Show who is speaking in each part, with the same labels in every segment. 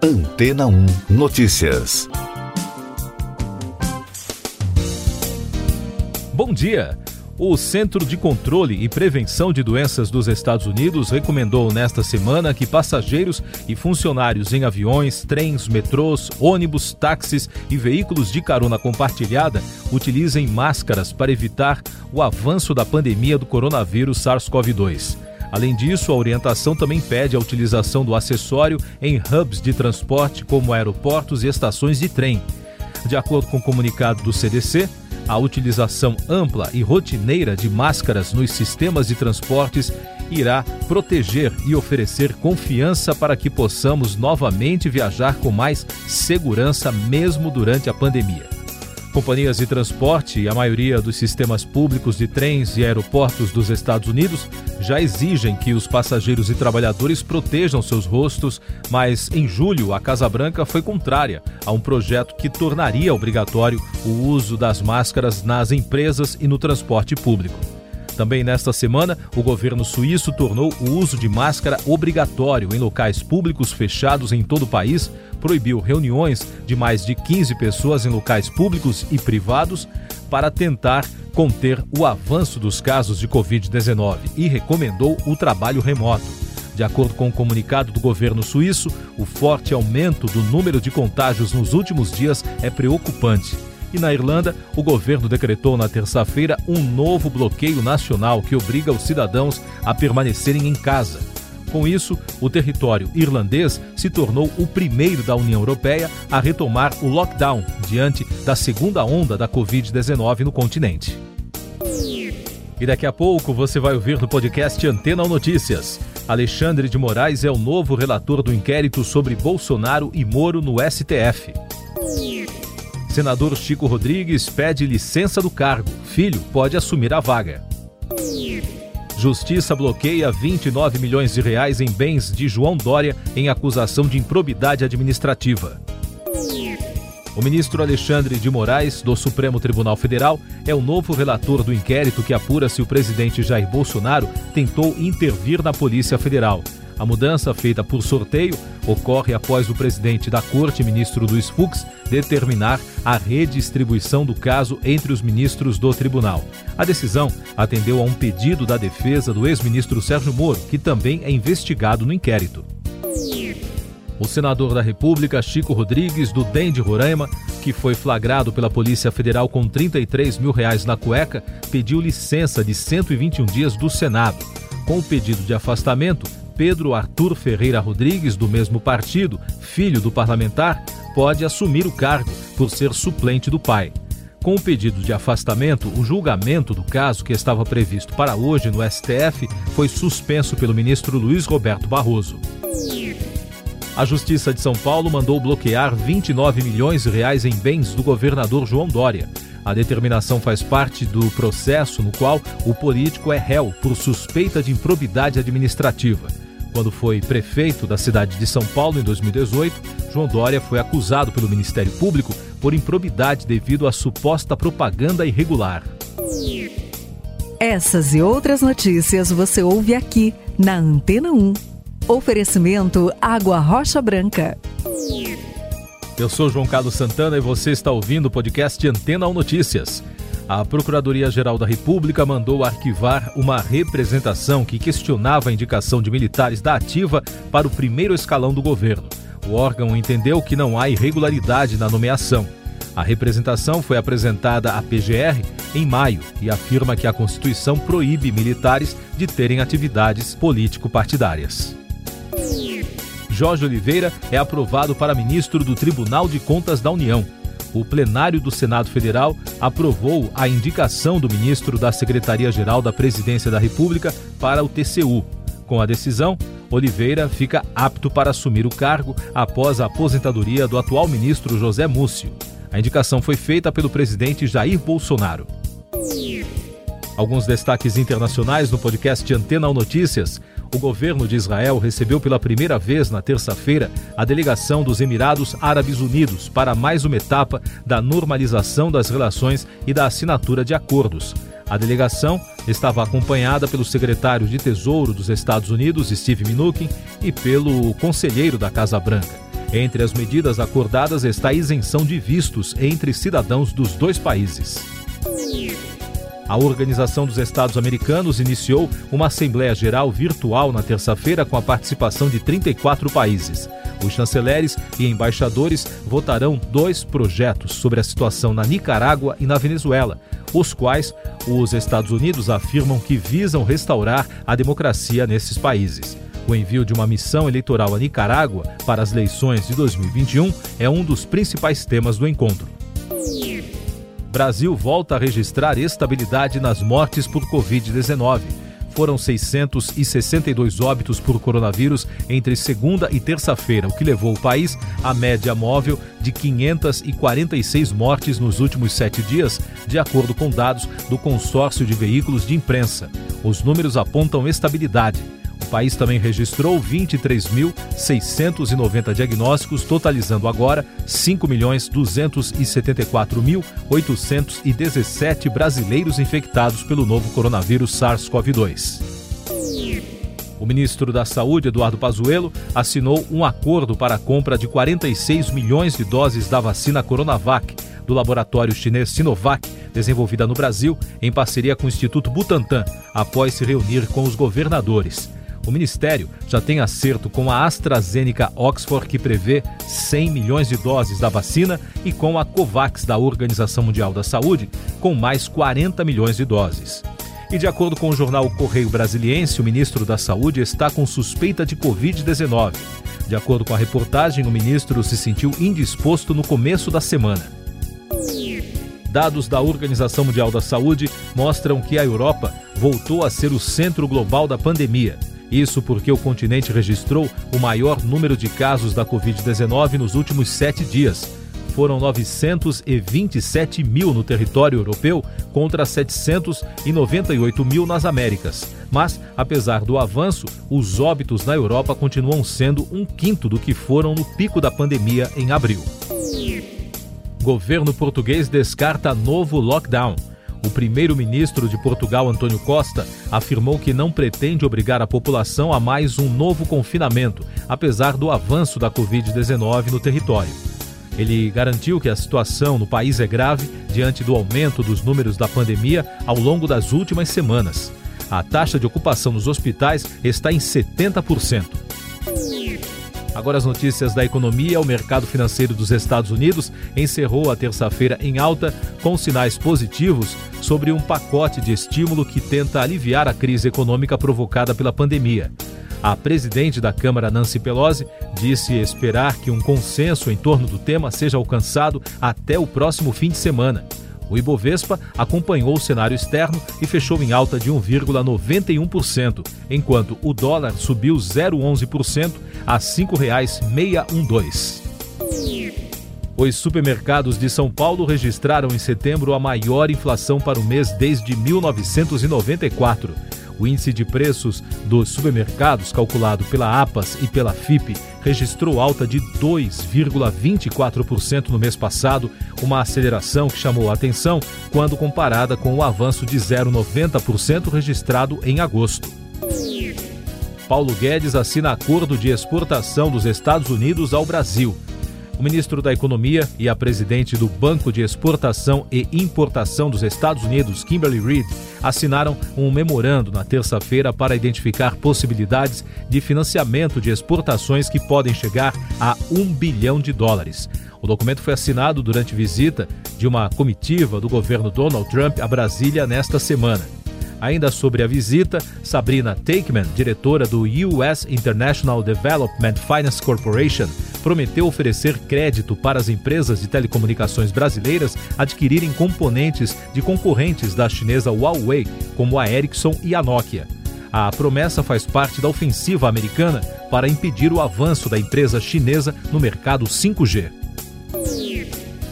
Speaker 1: Antena 1 Notícias.
Speaker 2: Bom dia. O Centro de Controle e Prevenção de Doenças dos Estados Unidos recomendou nesta semana que passageiros e funcionários em aviões, trens, metrôs, ônibus, táxis e veículos de carona compartilhada utilizem máscaras para evitar o avanço da pandemia do coronavírus SARS-CoV-2. Além disso, a orientação também pede a utilização do acessório em hubs de transporte como aeroportos e estações de trem. De acordo com o comunicado do CDC, a utilização ampla e rotineira de máscaras nos sistemas de transportes irá proteger e oferecer confiança para que possamos novamente viajar com mais segurança, mesmo durante a pandemia. Companhias de transporte e a maioria dos sistemas públicos de trens e aeroportos dos Estados Unidos já exigem que os passageiros e trabalhadores protejam seus rostos, mas em julho a Casa Branca foi contrária a um projeto que tornaria obrigatório o uso das máscaras nas empresas e no transporte público. Também nesta semana, o governo suíço tornou o uso de máscara obrigatório em locais públicos fechados em todo o país, proibiu reuniões de mais de 15 pessoas em locais públicos e privados para tentar conter o avanço dos casos de Covid-19 e recomendou o trabalho remoto. De acordo com o comunicado do governo suíço, o forte aumento do número de contágios nos últimos dias é preocupante. E na Irlanda, o governo decretou na terça-feira um novo bloqueio nacional que obriga os cidadãos a permanecerem em casa. Com isso, o território irlandês se tornou o primeiro da União Europeia a retomar o lockdown diante da segunda onda da Covid-19 no continente. E daqui a pouco você vai ouvir no podcast Antena Notícias. Alexandre de Moraes é o novo relator do inquérito sobre Bolsonaro e Moro no STF. Senador Chico Rodrigues pede licença do cargo. Filho pode assumir a vaga. Justiça bloqueia 29 milhões de reais em bens de João Dória em acusação de improbidade administrativa. O ministro Alexandre de Moraes, do Supremo Tribunal Federal, é o novo relator do inquérito que apura se o presidente Jair Bolsonaro tentou intervir na Polícia Federal. A mudança, feita por sorteio, ocorre após o presidente da Corte, ministro Luiz Fux, determinar a redistribuição do caso entre os ministros do tribunal. A decisão atendeu a um pedido da defesa do ex-ministro Sérgio Moro, que também é investigado no inquérito. O senador da República, Chico Rodrigues, do DEM de Roraima, que foi flagrado pela Polícia Federal com 33 mil reais na cueca, pediu licença de 121 dias do Senado. Com o pedido de afastamento, Pedro Arthur Ferreira Rodrigues, do mesmo partido, filho do parlamentar, pode assumir o cargo por ser suplente do pai. Com o pedido de afastamento, o julgamento do caso, que estava previsto para hoje no STF, foi suspenso pelo ministro Luiz Roberto Barroso. A Justiça de São Paulo mandou bloquear 29 milhões de reais em bens do governador João Dória. A determinação faz parte do processo no qual o político é réu por suspeita de improbidade administrativa. Quando foi prefeito da cidade de São Paulo em 2018, João Dória foi acusado pelo Ministério Público por improbidade devido à suposta propaganda irregular.
Speaker 3: Essas e outras notícias você ouve aqui na Antena 1. Oferecimento Água Rocha Branca.
Speaker 2: Eu sou João Carlos Santana e você está ouvindo o podcast Antena 1 Notícias. A Procuradoria-Geral da República mandou arquivar uma representação que questionava a indicação de militares da Ativa para o primeiro escalão do governo. O órgão entendeu que não há irregularidade na nomeação. A representação foi apresentada à PGR em maio e afirma que a Constituição proíbe militares de terem atividades político-partidárias. Jorge Oliveira é aprovado para ministro do Tribunal de Contas da União o plenário do Senado Federal aprovou a indicação do ministro da Secretaria-Geral da Presidência da República para o TCU. Com a decisão, Oliveira fica apto para assumir o cargo após a aposentadoria do atual ministro José Múcio. A indicação foi feita pelo presidente Jair Bolsonaro. Alguns destaques internacionais no podcast Antena Notícias o governo de Israel recebeu pela primeira vez na terça-feira a delegação dos Emirados Árabes Unidos para mais uma etapa da normalização das relações e da assinatura de acordos. A delegação estava acompanhada pelo secretário de Tesouro dos Estados Unidos, Steve Mnuchin, e pelo conselheiro da Casa Branca. Entre as medidas acordadas está a isenção de vistos entre cidadãos dos dois países. A Organização dos Estados Americanos iniciou uma Assembleia Geral virtual na terça-feira com a participação de 34 países. Os chanceleres e embaixadores votarão dois projetos sobre a situação na Nicarágua e na Venezuela, os quais os Estados Unidos afirmam que visam restaurar a democracia nesses países. O envio de uma missão eleitoral à Nicarágua para as eleições de 2021 é um dos principais temas do encontro. Brasil volta a registrar estabilidade nas mortes por Covid-19. Foram 662 óbitos por coronavírus entre segunda e terça-feira, o que levou o país à média móvel de 546 mortes nos últimos sete dias, de acordo com dados do consórcio de veículos de imprensa. Os números apontam estabilidade. O país também registrou 23.690 diagnósticos, totalizando agora 5.274.817 brasileiros infectados pelo novo coronavírus SARS-CoV-2. O ministro da Saúde, Eduardo Pazuello, assinou um acordo para a compra de 46 milhões de doses da vacina Coronavac do laboratório chinês Sinovac, desenvolvida no Brasil em parceria com o Instituto Butantan, após se reunir com os governadores. O Ministério já tem acerto com a AstraZeneca Oxford, que prevê 100 milhões de doses da vacina, e com a COVAX da Organização Mundial da Saúde, com mais 40 milhões de doses. E de acordo com o jornal Correio Brasiliense, o ministro da Saúde está com suspeita de Covid-19. De acordo com a reportagem, o ministro se sentiu indisposto no começo da semana. Dados da Organização Mundial da Saúde mostram que a Europa voltou a ser o centro global da pandemia. Isso porque o continente registrou o maior número de casos da Covid-19 nos últimos sete dias. Foram 927 mil no território europeu contra 798 mil nas Américas. Mas, apesar do avanço, os óbitos na Europa continuam sendo um quinto do que foram no pico da pandemia em abril. Governo português descarta novo lockdown. O primeiro-ministro de Portugal, Antônio Costa, afirmou que não pretende obrigar a população a mais um novo confinamento, apesar do avanço da Covid-19 no território. Ele garantiu que a situação no país é grave diante do aumento dos números da pandemia ao longo das últimas semanas. A taxa de ocupação nos hospitais está em 70%. Agora as notícias da economia. O mercado financeiro dos Estados Unidos encerrou a terça-feira em alta, com sinais positivos sobre um pacote de estímulo que tenta aliviar a crise econômica provocada pela pandemia. A presidente da Câmara, Nancy Pelosi, disse esperar que um consenso em torno do tema seja alcançado até o próximo fim de semana. O Ibovespa acompanhou o cenário externo e fechou em alta de 1,91%, enquanto o dólar subiu 0,11% a R$ 5,612. Os supermercados de São Paulo registraram em setembro a maior inflação para o mês desde 1994. O índice de preços dos supermercados, calculado pela APAS e pela FIP, registrou alta de 2,24% no mês passado, uma aceleração que chamou a atenção quando comparada com o avanço de 0,90% registrado em agosto. Paulo Guedes assina acordo de exportação dos Estados Unidos ao Brasil. O ministro da Economia e a presidente do Banco de Exportação e Importação dos Estados Unidos, Kimberly Reid, assinaram um memorando na terça-feira para identificar possibilidades de financiamento de exportações que podem chegar a um bilhão de dólares. O documento foi assinado durante visita de uma comitiva do governo Donald Trump a Brasília nesta semana. Ainda sobre a visita, Sabrina Takeman, diretora do US International Development Finance Corporation, prometeu oferecer crédito para as empresas de telecomunicações brasileiras adquirirem componentes de concorrentes da chinesa Huawei, como a Ericsson e a Nokia. A promessa faz parte da ofensiva americana para impedir o avanço da empresa chinesa no mercado 5G.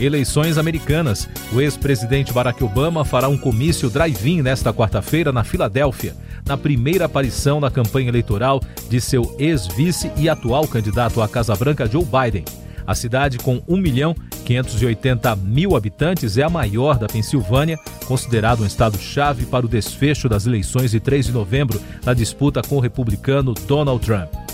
Speaker 2: Eleições americanas. O ex-presidente Barack Obama fará um comício drive-in nesta quarta-feira na Filadélfia, na primeira aparição na campanha eleitoral de seu ex-vice e atual candidato à Casa Branca, Joe Biden. A cidade, com 1 milhão 580 mil habitantes, é a maior da Pensilvânia, considerado um estado-chave para o desfecho das eleições de 3 de novembro na disputa com o republicano Donald Trump.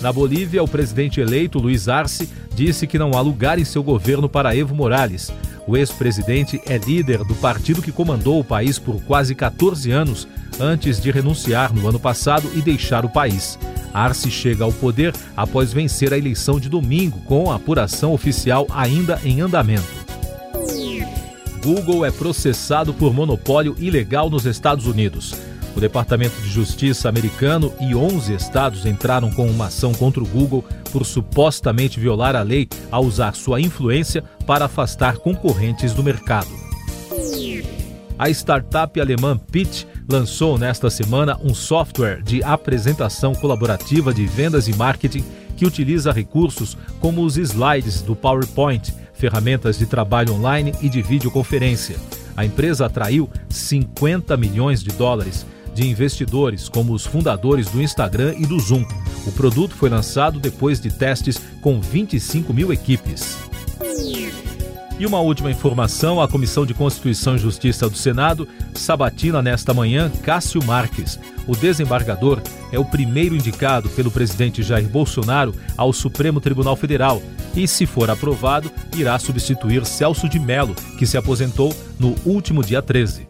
Speaker 2: Na Bolívia, o presidente eleito, Luiz Arce, disse que não há lugar em seu governo para Evo Morales. O ex-presidente é líder do partido que comandou o país por quase 14 anos, antes de renunciar no ano passado e deixar o país. Arce chega ao poder após vencer a eleição de domingo, com a apuração oficial ainda em andamento. Google é processado por monopólio ilegal nos Estados Unidos. O Departamento de Justiça americano e 11 estados entraram com uma ação contra o Google por supostamente violar a lei ao usar sua influência para afastar concorrentes do mercado. A startup alemã Pitch lançou nesta semana um software de apresentação colaborativa de vendas e marketing que utiliza recursos como os slides do PowerPoint, ferramentas de trabalho online e de videoconferência. A empresa atraiu 50 milhões de dólares de investidores, como os fundadores do Instagram e do Zoom. O produto foi lançado depois de testes com 25 mil equipes. E uma última informação: a Comissão de Constituição e Justiça do Senado sabatina nesta manhã Cássio Marques. O desembargador é o primeiro indicado pelo presidente Jair Bolsonaro ao Supremo Tribunal Federal e, se for aprovado, irá substituir Celso de Mello, que se aposentou no último dia 13.